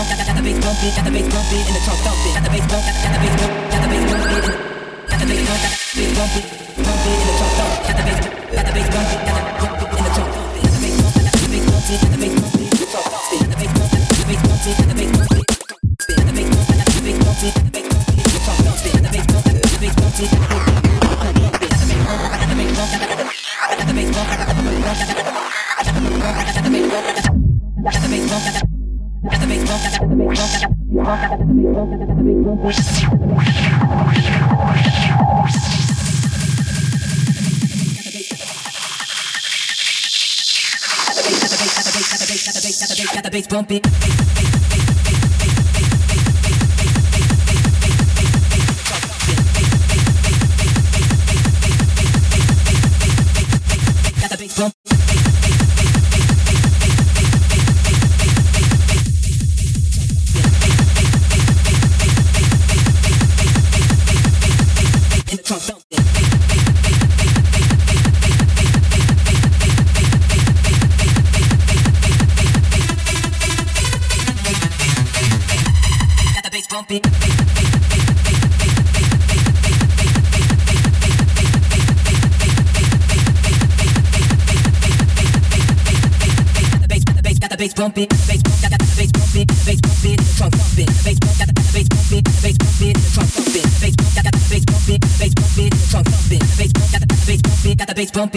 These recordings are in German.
bump, got, got the bass bump beat, got the bass bump beat in the trunk, dump it. Got the bass bump, got, got the bass bump, got the bass bump beat, got the bass bump, got the bass bump beat, bump beat in the trunk, dump. Got the bass. don't be.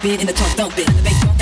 thumping, in the trunk thumping, the bass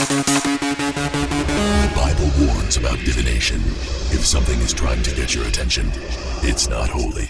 The Bible warns about divination. If something is trying to get your attention, it's not holy.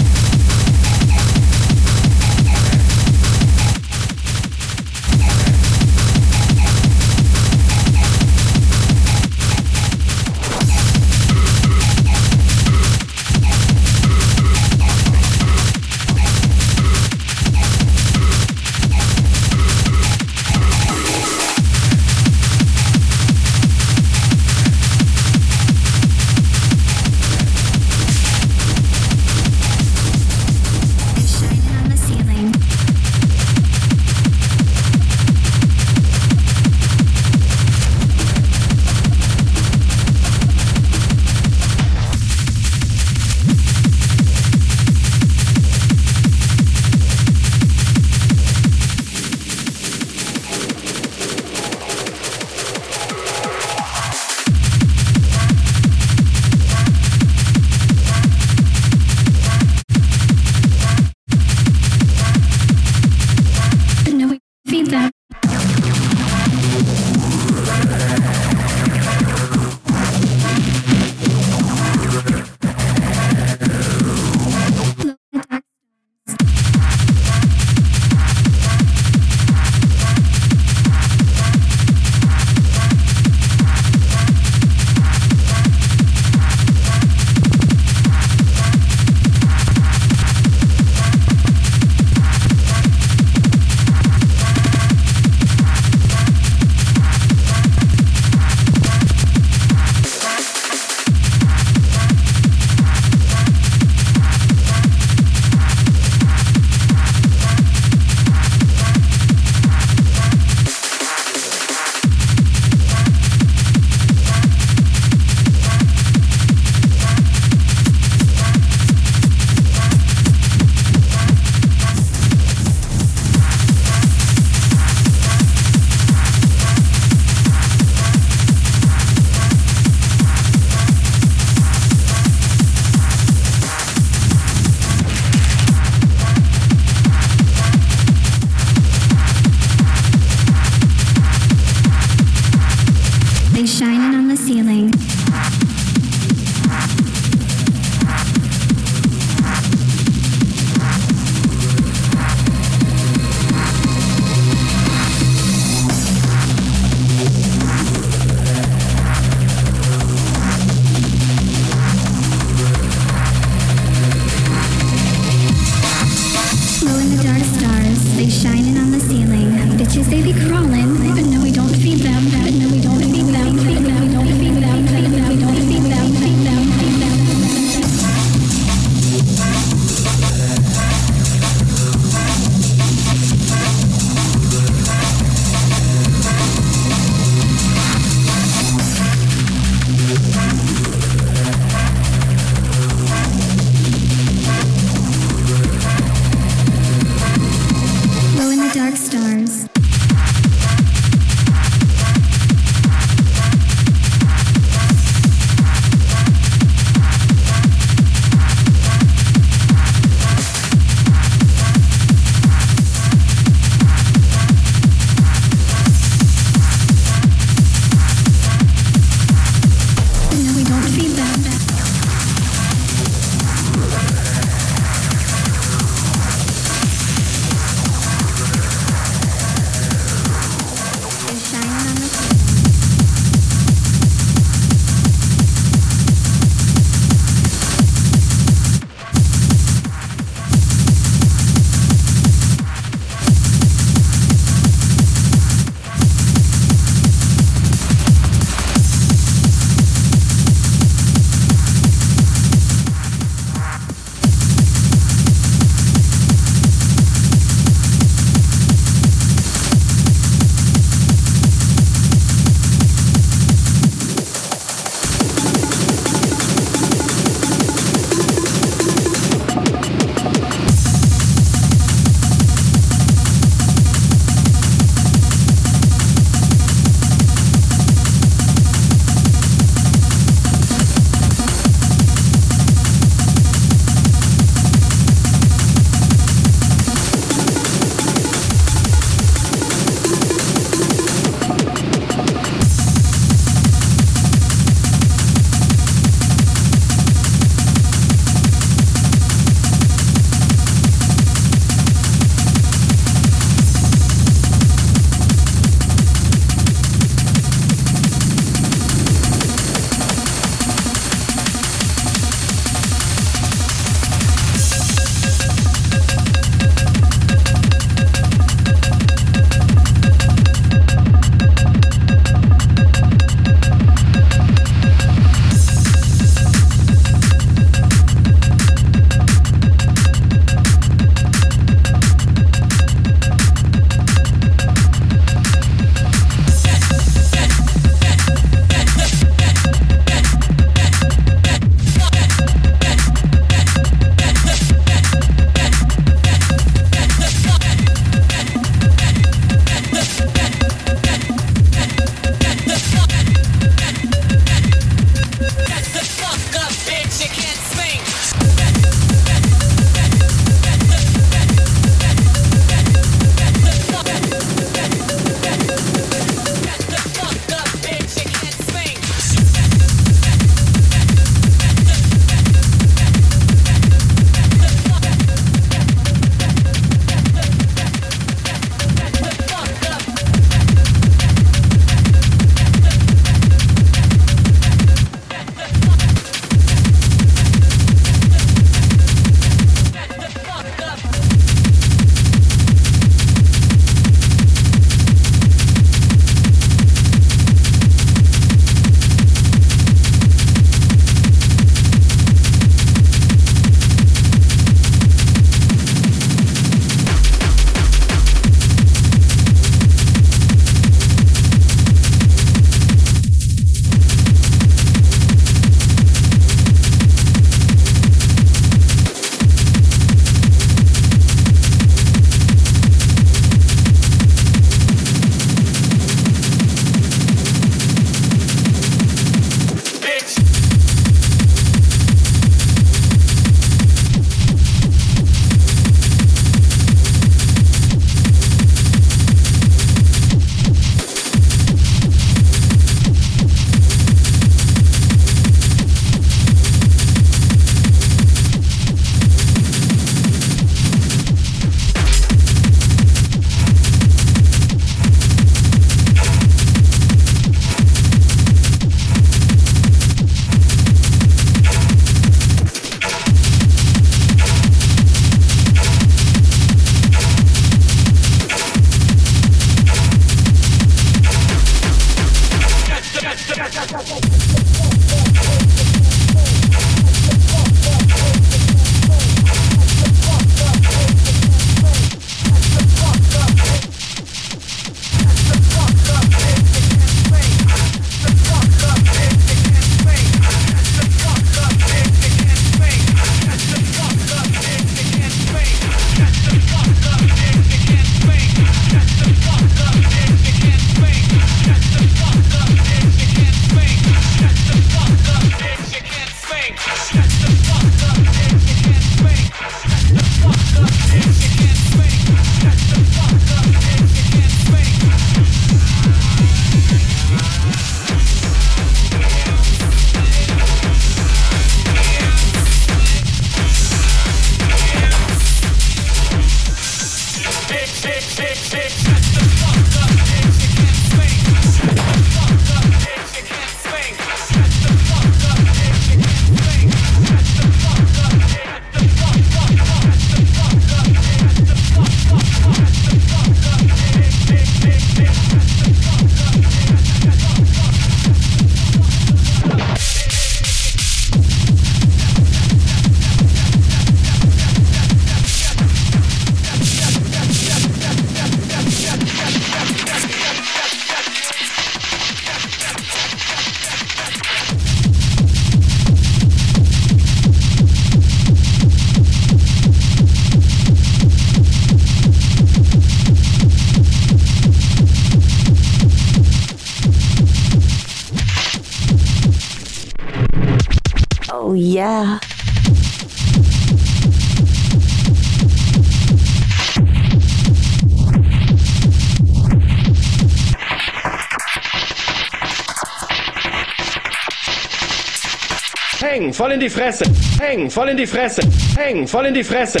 Voll in die Fresse. Hängen, voll in die Fresse. Hängen, voll in die Fresse.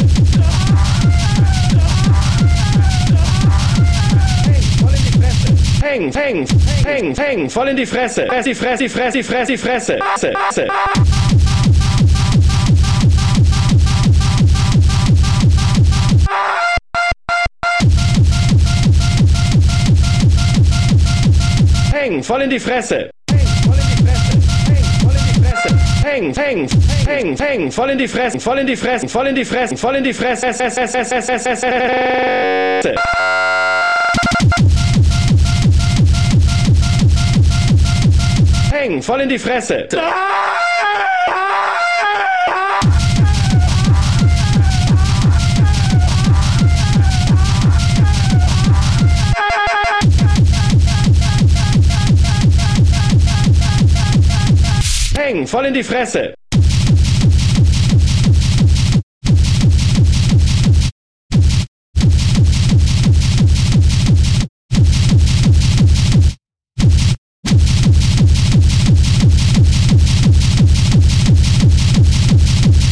Hängen, hängen, hängen, hängen, voll in die Fresse. Fressi, fressi, fressi, fressi, Fresse. Fresse, Fresse. Hängen, voll in die Fresse. Hängen, hängen, hängen, hängen, voll in die Fresse, voll in die Fresse, voll in die Fresse, voll in die Fresse. Hängen, voll in die Fresse. Hängen, voll in die Fresse.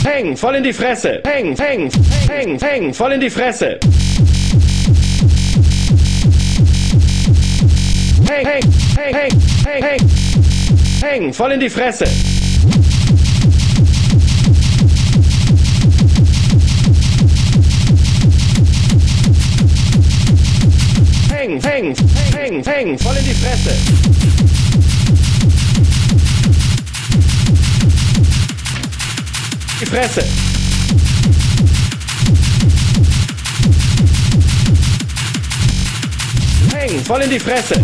Hängen, voll in die Fresse. Hängen, hängen, hängen, hängen, voll in die Fresse. Häng, häng, häng, häng, häng, häng. Hängen, voll in die Fresse. Hängen, hängen, hängen, hängen, voll in die Fresse. Die Fresse. Hängen, voll in die Fresse.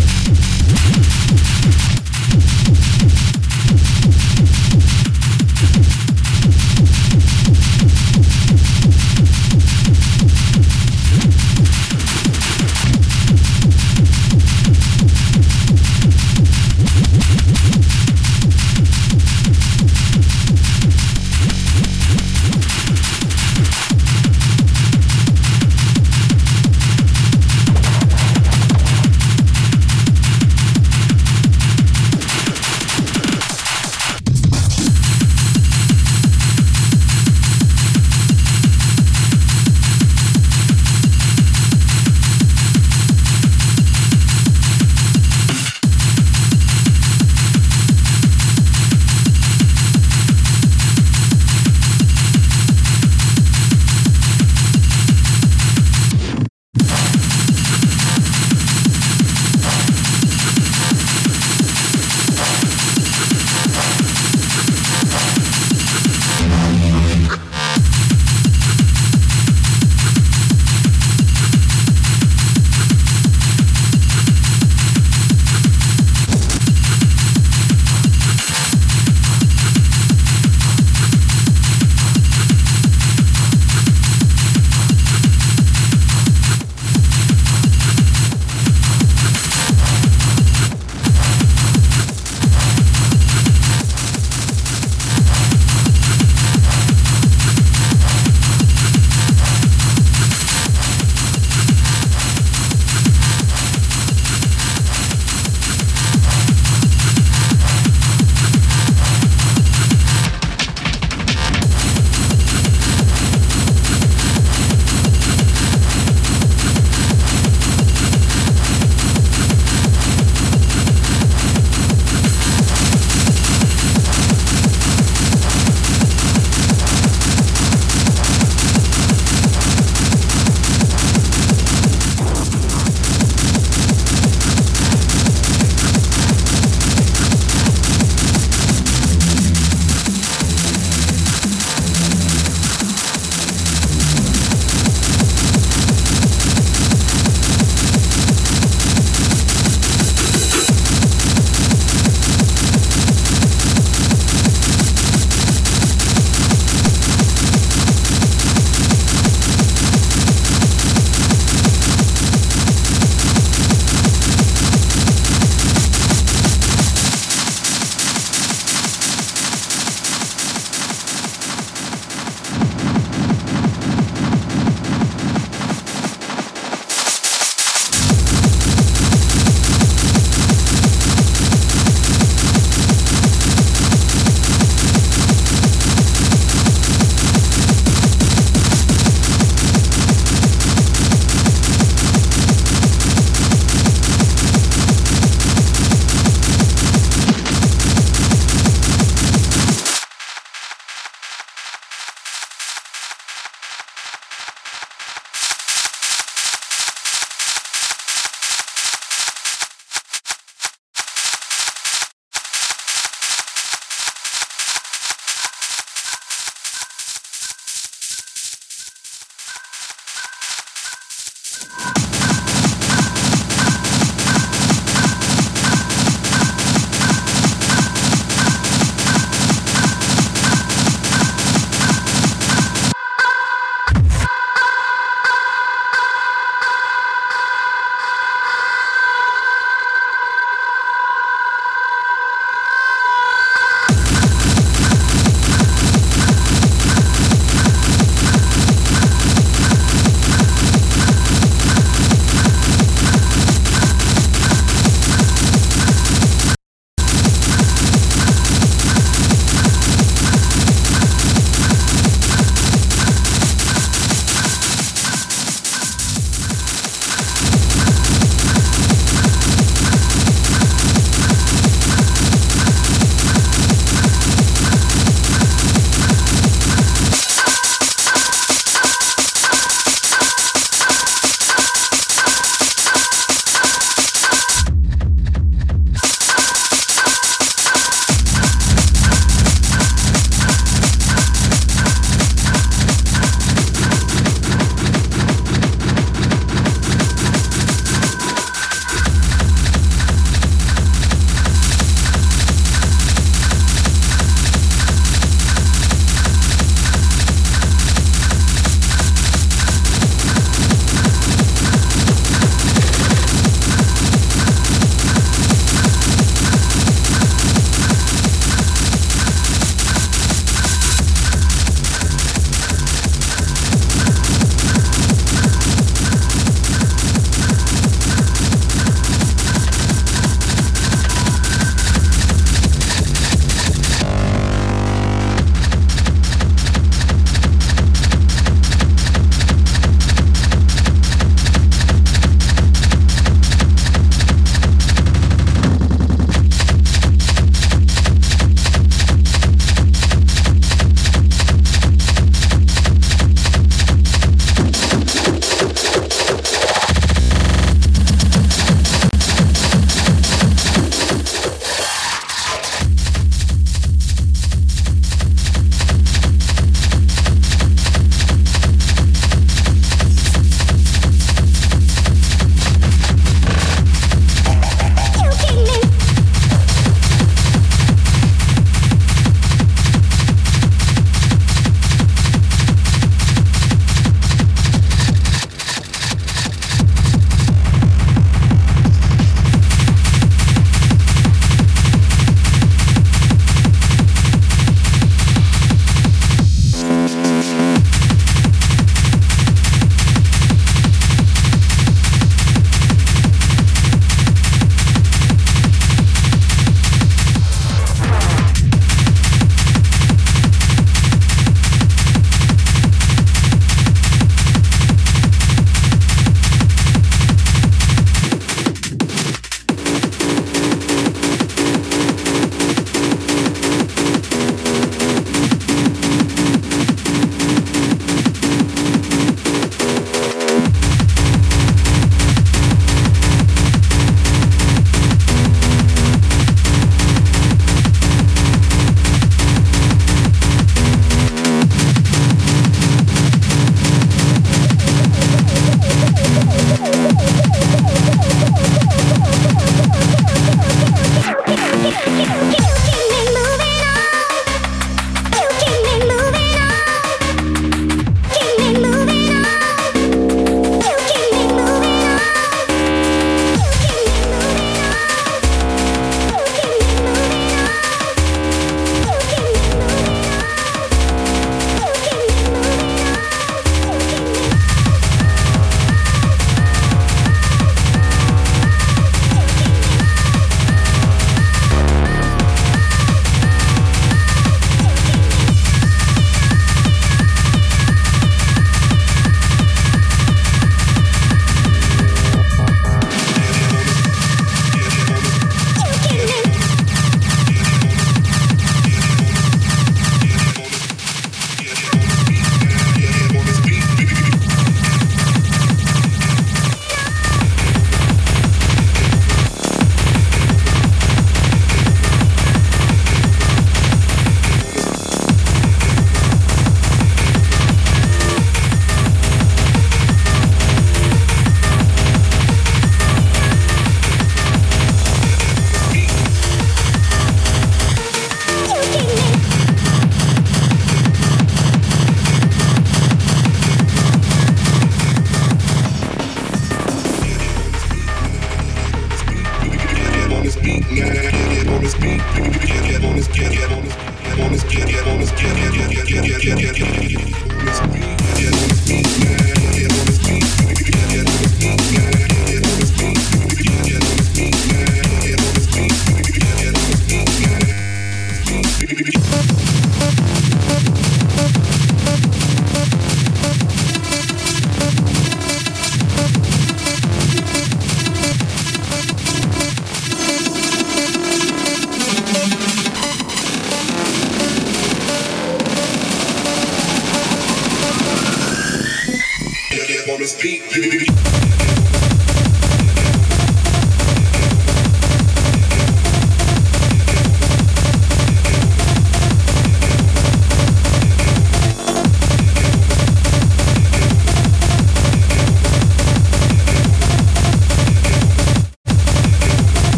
you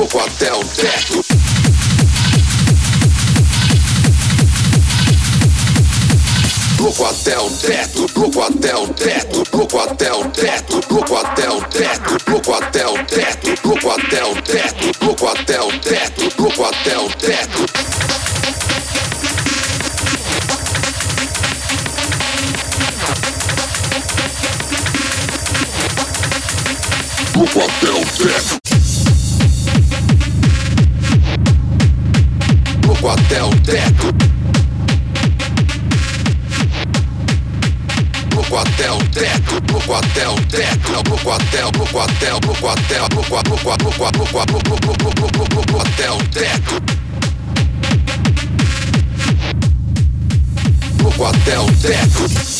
Louco até o teto. Louco até o teto, louco até o teto, louco até o teto, louco até o teto, louco até o teto, louco até o teto, louco até o teto, louco até o teto. Louco até o teto. branco até o teto. Bloco até o teto, bloco até o teto, bloco até o bloco até o bloco até o bloco a bloco a bloco a bloco a bloco bloco bloco bloco até o teto. Bloco até o teto.